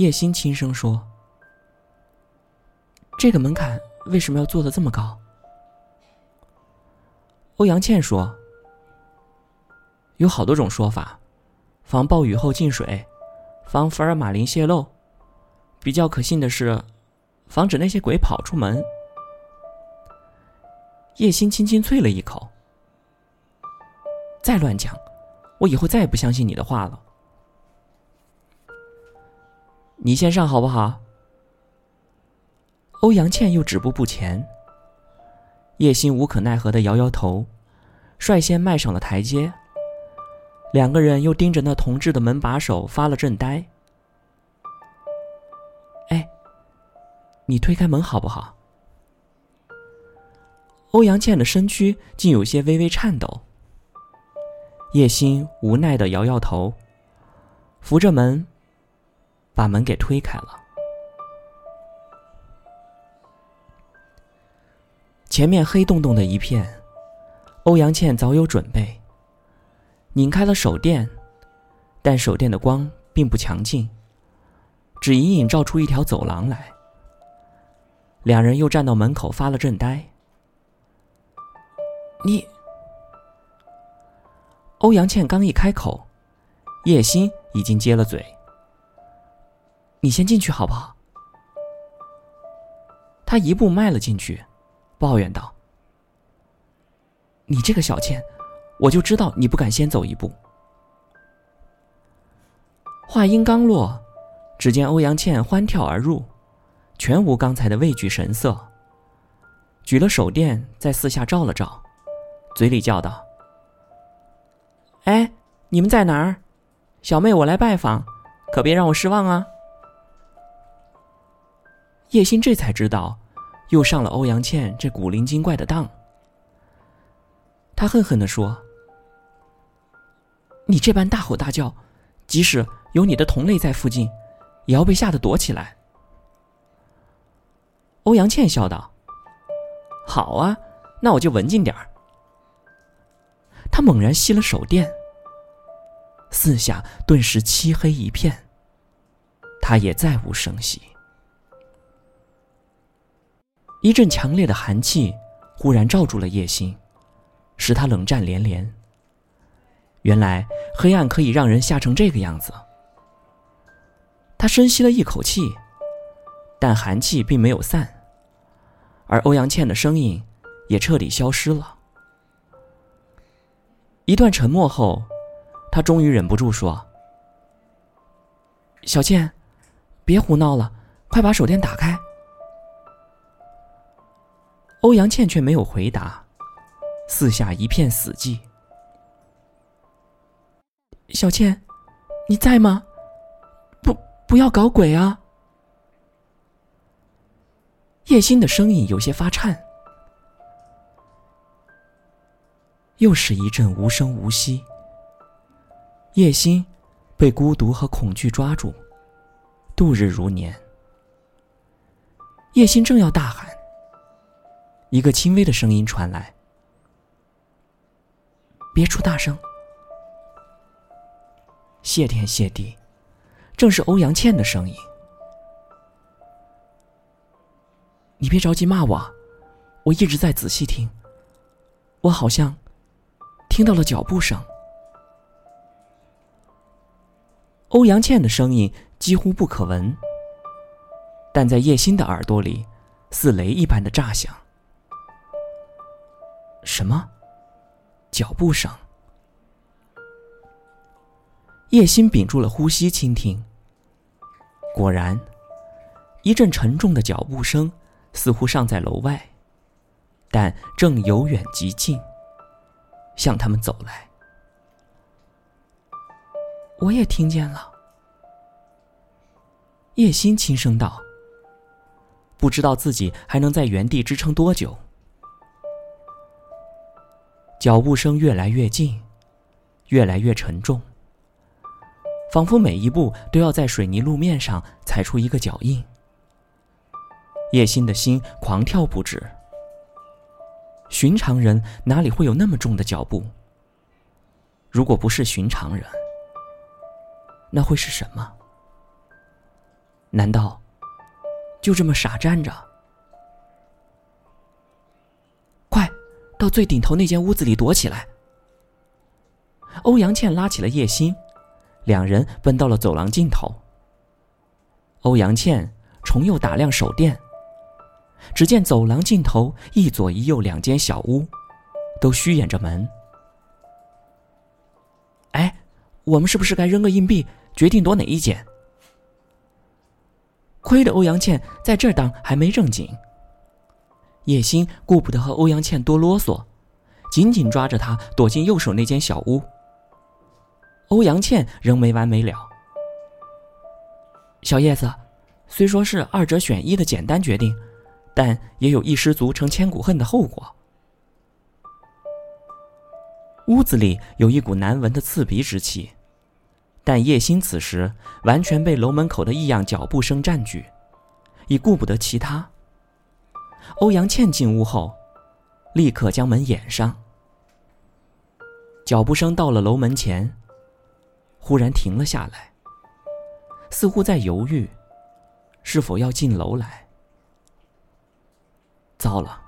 叶欣轻声说：“这个门槛为什么要做的这么高？”欧阳倩说：“有好多种说法，防暴雨后进水，防福尔马林泄漏，比较可信的是，防止那些鬼跑出门。”叶欣轻轻啐了一口：“再乱讲，我以后再也不相信你的话了。”你先上好不好？欧阳倩又止步不前。叶欣无可奈何的摇摇头，率先迈上了台阶。两个人又盯着那铜制的门把手发了阵呆。哎，你推开门好不好？欧阳倩的身躯竟有些微微颤抖。叶欣无奈的摇摇头，扶着门。把门给推开了，前面黑洞洞的一片，欧阳倩早有准备，拧开了手电，但手电的光并不强劲，只隐隐照出一条走廊来。两人又站到门口发了阵呆。你，欧阳倩刚一开口，叶欣已经接了嘴。你先进去好不好？他一步迈了进去，抱怨道：“你这个小倩，我就知道你不敢先走一步。”话音刚落，只见欧阳倩欢跳而入，全无刚才的畏惧神色，举了手电在四下照了照，嘴里叫道：“哎，你们在哪儿？小妹，我来拜访，可别让我失望啊！”叶欣这才知道，又上了欧阳倩这古灵精怪的当。他恨恨地说：“你这般大吼大叫，即使有你的同类在附近，也要被吓得躲起来。”欧阳倩笑道：“好啊，那我就文静点儿。”他猛然熄了手电，四下顿时漆黑一片，他也再无声息。一阵强烈的寒气忽然罩住了叶心，使他冷战连连。原来黑暗可以让人吓成这个样子。他深吸了一口气，但寒气并没有散，而欧阳倩的声音也彻底消失了。一段沉默后，他终于忍不住说：“小倩，别胡闹了，快把手电打开。”欧阳倩却没有回答，四下一片死寂。小倩，你在吗？不，不要搞鬼啊！叶心的声音有些发颤。又是一阵无声无息。叶心被孤独和恐惧抓住，度日如年。叶心正要大喊。一个轻微的声音传来：“别出大声。”谢天谢地，正是欧阳倩的声音。你别着急骂我，我一直在仔细听。我好像听到了脚步声。欧阳倩的声音几乎不可闻，但在叶心的耳朵里，似雷一般的炸响。什么？脚步声。叶心屏住了呼吸，倾听。果然，一阵沉重的脚步声似乎尚在楼外，但正由远及近，向他们走来。我也听见了。叶心轻声道：“不知道自己还能在原地支撑多久。”脚步声越来越近，越来越沉重，仿佛每一步都要在水泥路面上踩出一个脚印。叶心的心狂跳不止。寻常人哪里会有那么重的脚步？如果不是寻常人，那会是什么？难道就这么傻站着？最顶头那间屋子里躲起来！欧阳倩拉起了叶心，两人奔到了走廊尽头。欧阳倩重又打量手电，只见走廊尽头一左一右两间小屋，都虚掩着门。哎，我们是不是该扔个硬币，决定躲哪一间？亏得欧阳倩在这当还没正经。叶欣顾不得和欧阳倩多啰嗦，紧紧抓着她躲进右手那间小屋。欧阳倩仍没完没了。小叶子，虽说是二者选一的简单决定，但也有一失足成千古恨的后果。屋子里有一股难闻的刺鼻之气，但叶欣此时完全被楼门口的异样脚步声占据，已顾不得其他。欧阳倩进屋后，立刻将门掩上。脚步声到了楼门前。忽然停了下来，似乎在犹豫，是否要进楼来。糟了，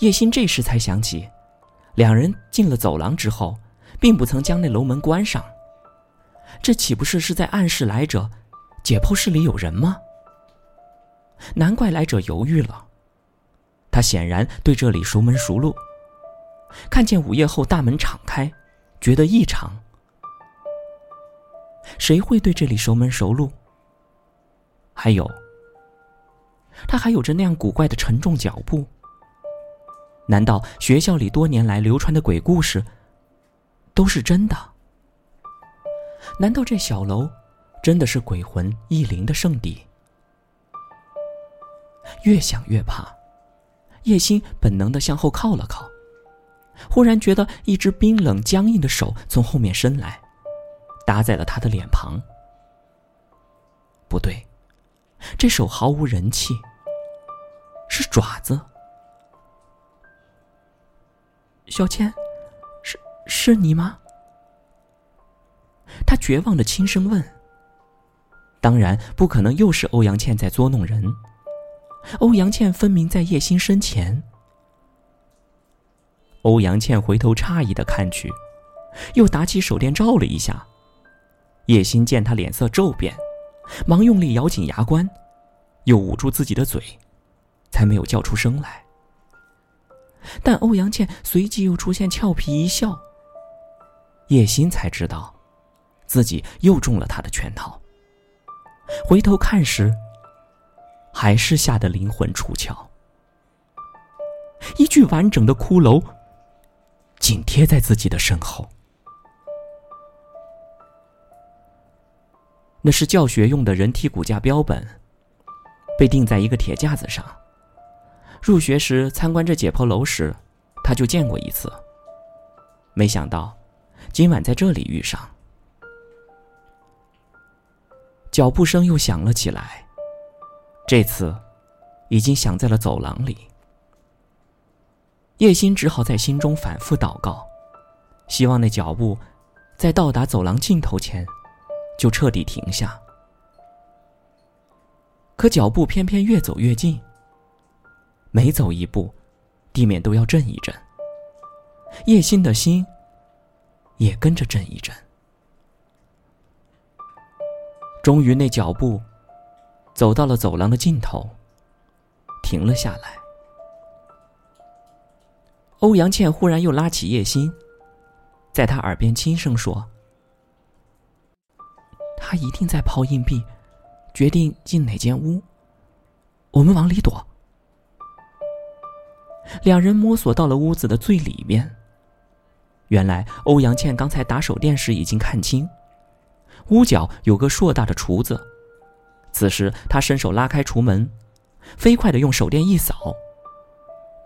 叶心这时才想起，两人进了走廊之后，并不曾将那楼门关上。这岂不是是在暗示来者，解剖室里有人吗？难怪来者犹豫了，他显然对这里熟门熟路。看见午夜后大门敞开，觉得异常。谁会对这里熟门熟路？还有，他还有着那样古怪的沉重脚步。难道学校里多年来流传的鬼故事都是真的？难道这小楼真的是鬼魂异灵的圣地？越想越怕，叶心本能的向后靠了靠，忽然觉得一只冰冷僵硬的手从后面伸来。搭在了他的脸庞。不对，这手毫无人气，是爪子。小倩，是是你吗？他绝望的轻声问。当然不可能又是欧阳倩在捉弄人，欧阳倩分明在叶心身前。欧阳倩回头诧异的看去，又打起手电照了一下。叶心见他脸色骤变，忙用力咬紧牙关，又捂住自己的嘴，才没有叫出声来。但欧阳倩随即又出现俏皮一笑。叶心才知道，自己又中了他的圈套。回头看时，还是吓得灵魂出窍。一具完整的骷髅，紧贴在自己的身后。那是教学用的人体骨架标本，被钉在一个铁架子上。入学时参观这解剖楼时，他就见过一次。没想到，今晚在这里遇上。脚步声又响了起来，这次，已经响在了走廊里。叶心只好在心中反复祷告，希望那脚步，在到达走廊尽头前。就彻底停下，可脚步偏偏越走越近。每走一步，地面都要震一震。叶心的心也跟着震一震。终于，那脚步走到了走廊的尽头，停了下来。欧阳倩忽然又拉起叶心，在他耳边轻声说。他一定在抛硬币，决定进哪间屋。我们往里躲。两人摸索到了屋子的最里面。原来欧阳倩刚才打手电时已经看清，屋角有个硕大的厨子。此时他伸手拉开橱门，飞快的用手电一扫，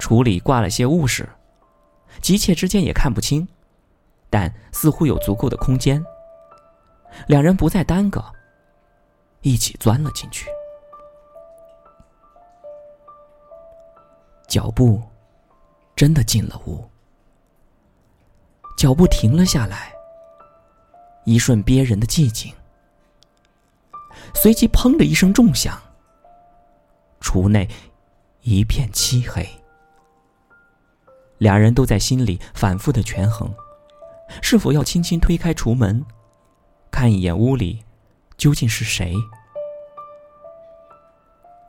橱里挂了些物事，急切之间也看不清，但似乎有足够的空间。两人不再耽搁，一起钻了进去。脚步真的进了屋，脚步停了下来。一瞬憋人的寂静，随即砰的一声重响，厨内一片漆黑。两人都在心里反复的权衡，是否要轻轻推开厨门，看一眼屋里究竟是谁。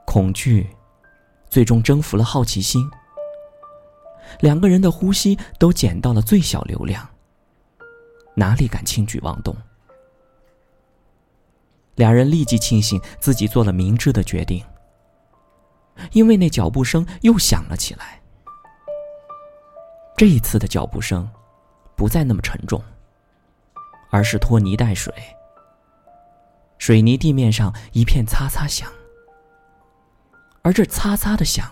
恐惧最终征服了好奇心，两个人的呼吸都减到了最小流量，哪里敢轻举妄动？两人立即庆幸自己做了明智的决定，因为那脚步声又响了起来。这一次的脚步声，不再那么沉重，而是拖泥带水，水泥地面上一片擦擦响，而这擦擦的响，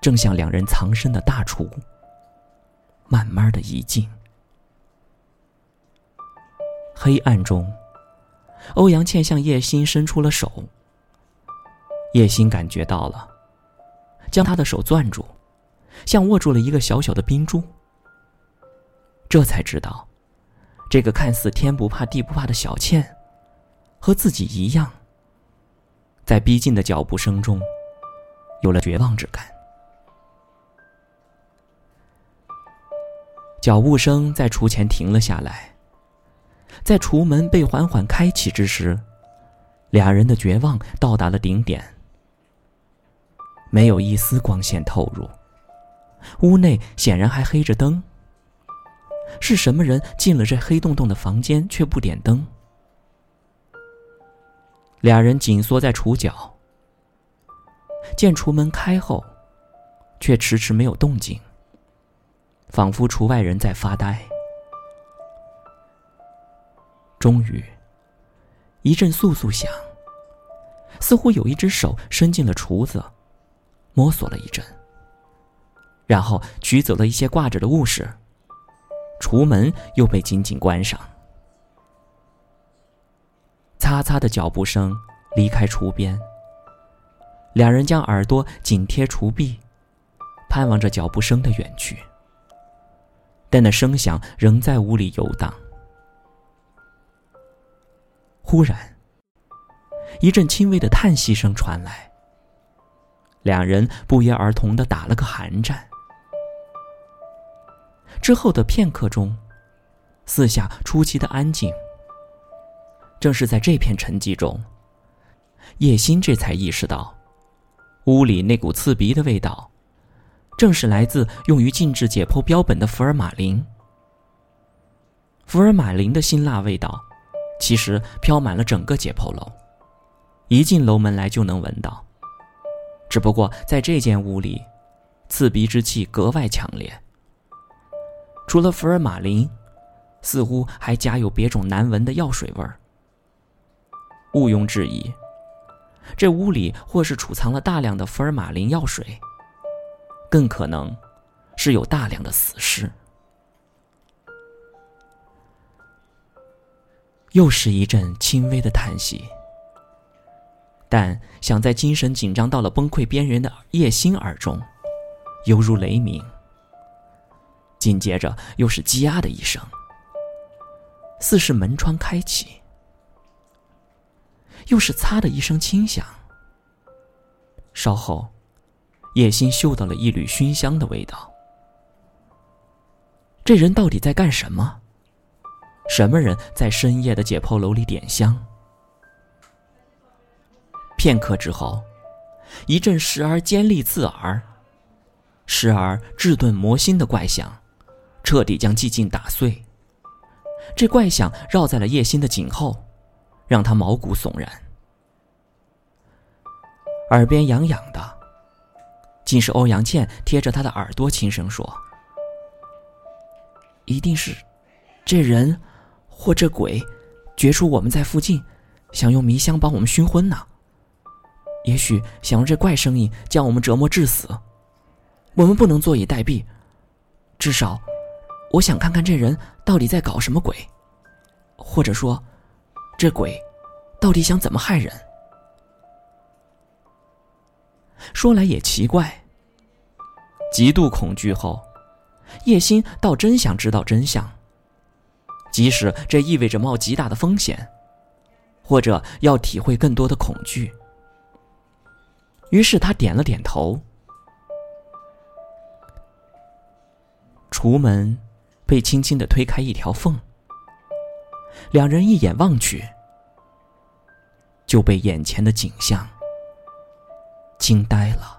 正向两人藏身的大厨慢慢的移近。黑暗中，欧阳倩向叶心伸出了手，叶心感觉到了，将他的手攥住。像握住了一个小小的冰珠，这才知道，这个看似天不怕地不怕的小倩，和自己一样，在逼近的脚步声中，有了绝望之感。脚步声在厨前停了下来，在厨门被缓缓开启之时，俩人的绝望到达了顶点，没有一丝光线透入。屋内显然还黑着灯。是什么人进了这黑洞洞的房间却不点灯？俩人紧缩在厨角，见厨门开后，却迟迟没有动静，仿佛厨外人在发呆。终于，一阵簌簌响，似乎有一只手伸进了厨子，摸索了一阵。然后取走了一些挂着的物事，厨门又被紧紧关上。擦擦的脚步声离开厨边，两人将耳朵紧贴厨壁，盼望着脚步声的远去。但那声响仍在屋里游荡。忽然，一阵轻微的叹息声传来，两人不约而同的打了个寒战。之后的片刻中，四下出奇的安静。正是在这片沉寂中，叶心这才意识到，屋里那股刺鼻的味道，正是来自用于禁制解剖标本的福尔马林。福尔马林的辛辣味道，其实飘满了整个解剖楼，一进楼门来就能闻到。只不过在这间屋里，刺鼻之气格外强烈。除了福尔马林，似乎还夹有别种难闻的药水味儿。毋庸置疑，这屋里或是储藏了大量的福尔马林药水，更可能是有大量的死尸。又是一阵轻微的叹息，但响在精神紧张到了崩溃边缘的叶心耳中，犹如雷鸣。紧接着又是“叽呀”的一声，似是门窗开启；又是“擦”的一声轻响。稍后，叶心嗅到了一缕熏香的味道。这人到底在干什么？什么人在深夜的解剖楼里点香？片刻之后，一阵时而尖利刺耳，时而质钝磨心的怪响。彻底将寂静打碎。这怪响绕在了叶心的颈后，让他毛骨悚然。耳边痒痒的，竟是欧阳倩贴着他的耳朵轻声说：“一定是这人或这鬼觉出我们在附近，想用迷香把我们熏昏呢。也许想用这怪声音将我们折磨致死。我们不能坐以待毙，至少……”我想看看这人到底在搞什么鬼，或者说，这鬼到底想怎么害人？说来也奇怪，极度恐惧后，叶心倒真想知道真相，即使这意味着冒极大的风险，或者要体会更多的恐惧。于是他点了点头。橱门被轻轻的推开一条缝，两人一眼望去，就被眼前的景象惊呆了。